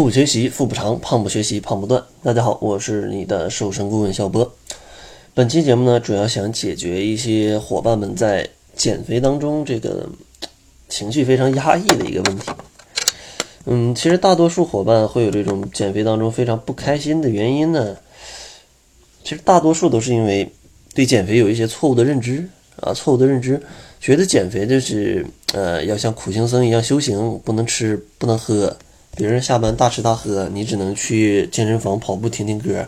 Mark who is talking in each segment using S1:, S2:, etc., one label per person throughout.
S1: 腹学习，腹不长；胖不学习，胖不断。大家好，我是你的瘦身顾问小波。本期节目呢，主要想解决一些伙伴们在减肥当中这个情绪非常压抑的一个问题。嗯，其实大多数伙伴会有这种减肥当中非常不开心的原因呢，其实大多数都是因为对减肥有一些错误的认知啊，错误的认知，觉得减肥就是呃要像苦行僧一样修行，不能吃，不能喝。别人下班大吃大喝，你只能去健身房跑步听听歌，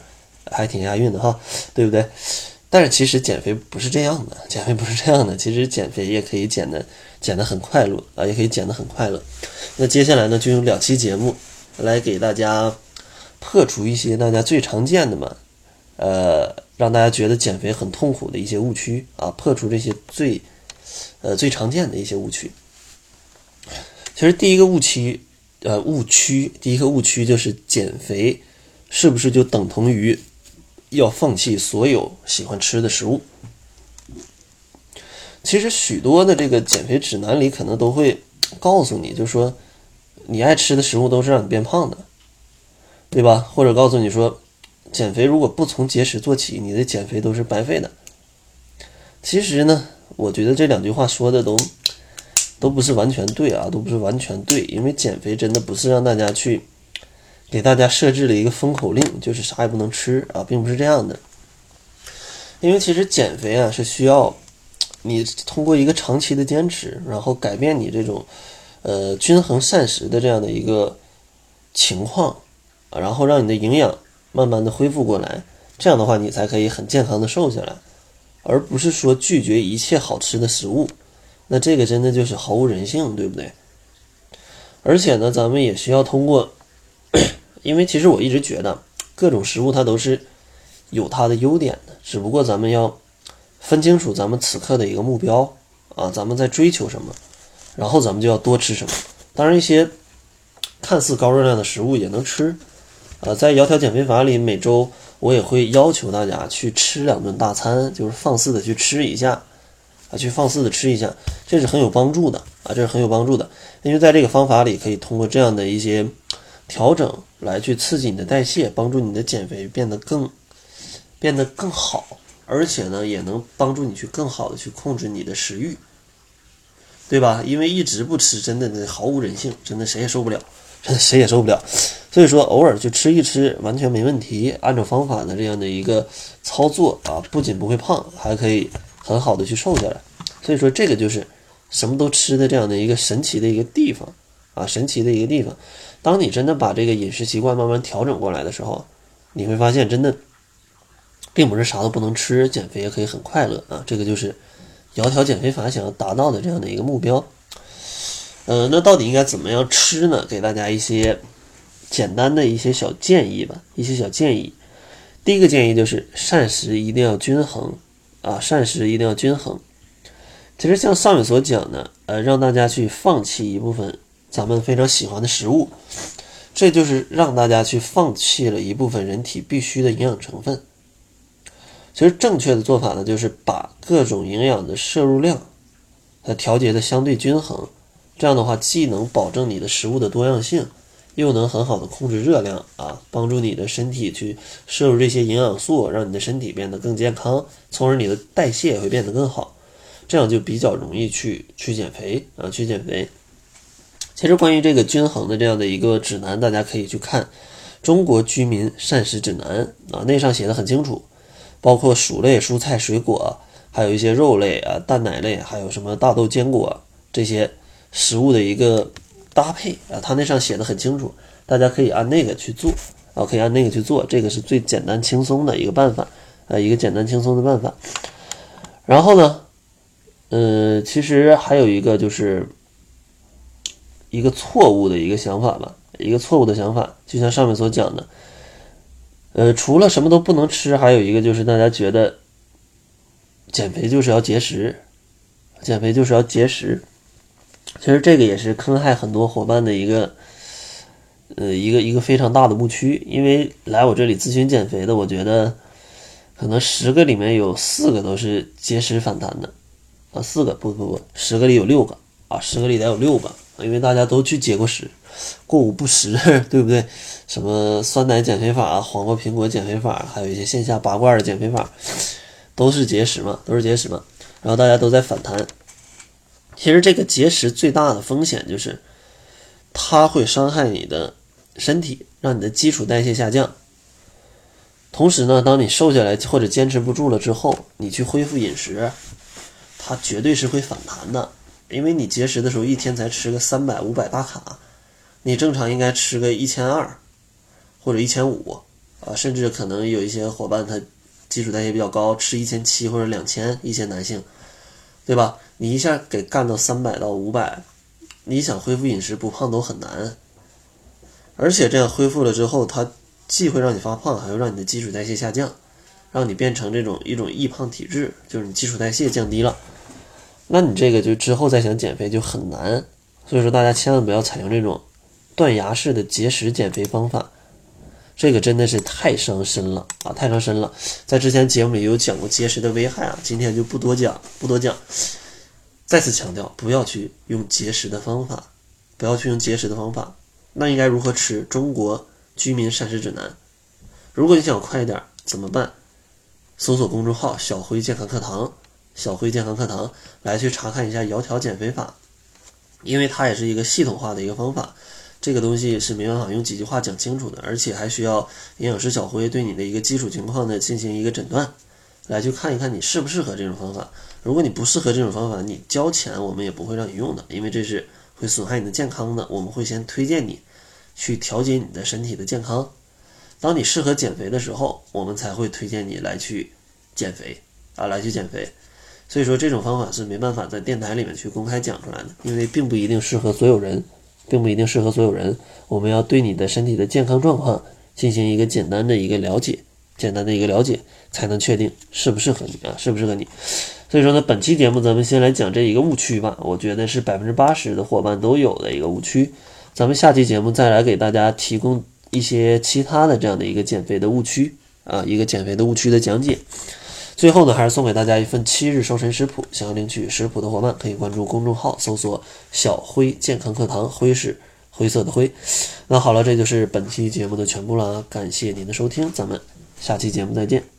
S1: 还挺押韵的哈，对不对？但是其实减肥不是这样的，减肥不是这样的。其实减肥也可以减的减的很快乐啊，也可以减的很快乐。那接下来呢，就用两期节目来给大家破除一些大家最常见的嘛，呃，让大家觉得减肥很痛苦的一些误区啊，破除这些最呃最常见的一些误区。其实第一个误区。呃，误区第一个误区就是减肥，是不是就等同于要放弃所有喜欢吃的食物？其实许多的这个减肥指南里可能都会告诉你，就说你爱吃的食物都是让你变胖的，对吧？或者告诉你说，减肥如果不从节食做起，你的减肥都是白费的。其实呢，我觉得这两句话说的都。都不是完全对啊，都不是完全对，因为减肥真的不是让大家去给大家设置了一个封口令，就是啥也不能吃啊，并不是这样的。因为其实减肥啊是需要你通过一个长期的坚持，然后改变你这种呃均衡膳食的这样的一个情况啊，然后让你的营养慢慢的恢复过来，这样的话你才可以很健康的瘦下来，而不是说拒绝一切好吃的食物。那这个真的就是毫无人性，对不对？而且呢，咱们也需要通过，因为其实我一直觉得各种食物它都是有它的优点的，只不过咱们要分清楚咱们此刻的一个目标啊，咱们在追求什么，然后咱们就要多吃什么。当然，一些看似高热量的食物也能吃啊。在窈窕减肥法里，每周我也会要求大家去吃两顿大餐，就是放肆的去吃一下。啊，去放肆的吃一下，这是很有帮助的啊，这是很有帮助的。因为在这个方法里，可以通过这样的一些调整来去刺激你的代谢，帮助你的减肥变得更变得更好，而且呢，也能帮助你去更好的去控制你的食欲，对吧？因为一直不吃，真的毫无人性，真的谁也受不了，真的谁也受不了。所以说，偶尔去吃一吃完全没问题，按照方法的这样的一个操作啊，不仅不会胖，还可以。很好的去瘦下来，所以说这个就是什么都吃的这样的一个神奇的一个地方啊，神奇的一个地方。当你真的把这个饮食习惯慢慢调整过来的时候，你会发现真的并不是啥都不能吃，减肥也可以很快乐啊。这个就是窈窕减肥法想要达到的这样的一个目标。呃，那到底应该怎么样吃呢？给大家一些简单的一些小建议吧，一些小建议。第一个建议就是膳食一定要均衡。啊，膳食一定要均衡。其实像上面所讲的，呃，让大家去放弃一部分咱们非常喜欢的食物，这就是让大家去放弃了一部分人体必须的营养成分。其实正确的做法呢，就是把各种营养的摄入量，它调节的相对均衡。这样的话，既能保证你的食物的多样性。又能很好的控制热量啊，帮助你的身体去摄入这些营养素，让你的身体变得更健康，从而你的代谢也会变得更好，这样就比较容易去去减肥啊，去减肥。其实关于这个均衡的这样的一个指南，大家可以去看《中国居民膳食指南》啊，那上写的很清楚，包括薯类、蔬菜、水果，还有一些肉类啊、蛋奶类，还有什么大豆、坚果这些食物的一个。搭配啊，他那上写的很清楚，大家可以按那个去做啊，可以按那个去做，这个是最简单轻松的一个办法，呃，一个简单轻松的办法。然后呢，呃，其实还有一个就是一个错误的一个想法吧，一个错误的想法，就像上面所讲的，呃，除了什么都不能吃，还有一个就是大家觉得减肥就是要节食，减肥就是要节食。其实这个也是坑害很多伙伴的一个，呃，一个一个非常大的误区。因为来我这里咨询减肥的，我觉得可能十个里面有四个都是节食反弹的，啊，四个不不不，十个里有六个啊，十个里得有六个，因为大家都去节过食，过午不食，对不对？什么酸奶减肥法、黄瓜苹果减肥法，还有一些线下拔罐的减肥法，都是节食嘛，都是节食嘛。然后大家都在反弹。其实这个节食最大的风险就是，它会伤害你的身体，让你的基础代谢下降。同时呢，当你瘦下来或者坚持不住了之后，你去恢复饮食，它绝对是会反弹的。因为你节食的时候一天才吃个三百五百大卡，你正常应该吃个一千二或者一千五啊，甚至可能有一些伙伴他基础代谢比较高，吃一千七或者两千，一些男性，对吧？你一下给干到三百到五百，你想恢复饮食不胖都很难。而且这样恢复了之后，它既会让你发胖，还会让你的基础代谢下降，让你变成这种一种易胖体质，就是你基础代谢降低了。那你这个就之后再想减肥就很难，所以说大家千万不要采用这种断崖式的节食减肥方法，这个真的是太伤身了啊，太伤身了。在之前节目里有讲过节食的危害啊，今天就不多讲，不多讲。再次强调，不要去用节食的方法，不要去用节食的方法。那应该如何吃？中国居民膳食指南。如果你想快一点怎么办？搜索公众号“小辉健康课堂”。小辉健康课堂来去查看一下窈窕减肥法，因为它也是一个系统化的一个方法，这个东西是没办法用几句话讲清楚的，而且还需要营养师小辉对你的一个基础情况呢进行一个诊断，来去看一看你适不适合这种方法。如果你不适合这种方法，你交钱我们也不会让你用的，因为这是会损害你的健康的。我们会先推荐你去调节你的身体的健康，当你适合减肥的时候，我们才会推荐你来去减肥啊，来去减肥。所以说这种方法是没办法在电台里面去公开讲出来的，因为并不一定适合所有人，并不一定适合所有人。我们要对你的身体的健康状况进行一个简单的一个了解，简单的一个了解，才能确定适不适合你啊，适不适合你。所以说呢，本期节目咱们先来讲这一个误区吧，我觉得是百分之八十的伙伴都有的一个误区。咱们下期节目再来给大家提供一些其他的这样的一个减肥的误区啊，一个减肥的误区的讲解。最后呢，还是送给大家一份七日瘦身食谱。想要领取食谱的伙伴，可以关注公众号，搜索“小辉健康课堂”，辉是灰色的灰。那好了，这就是本期节目的全部了，感谢您的收听，咱们下期节目再见。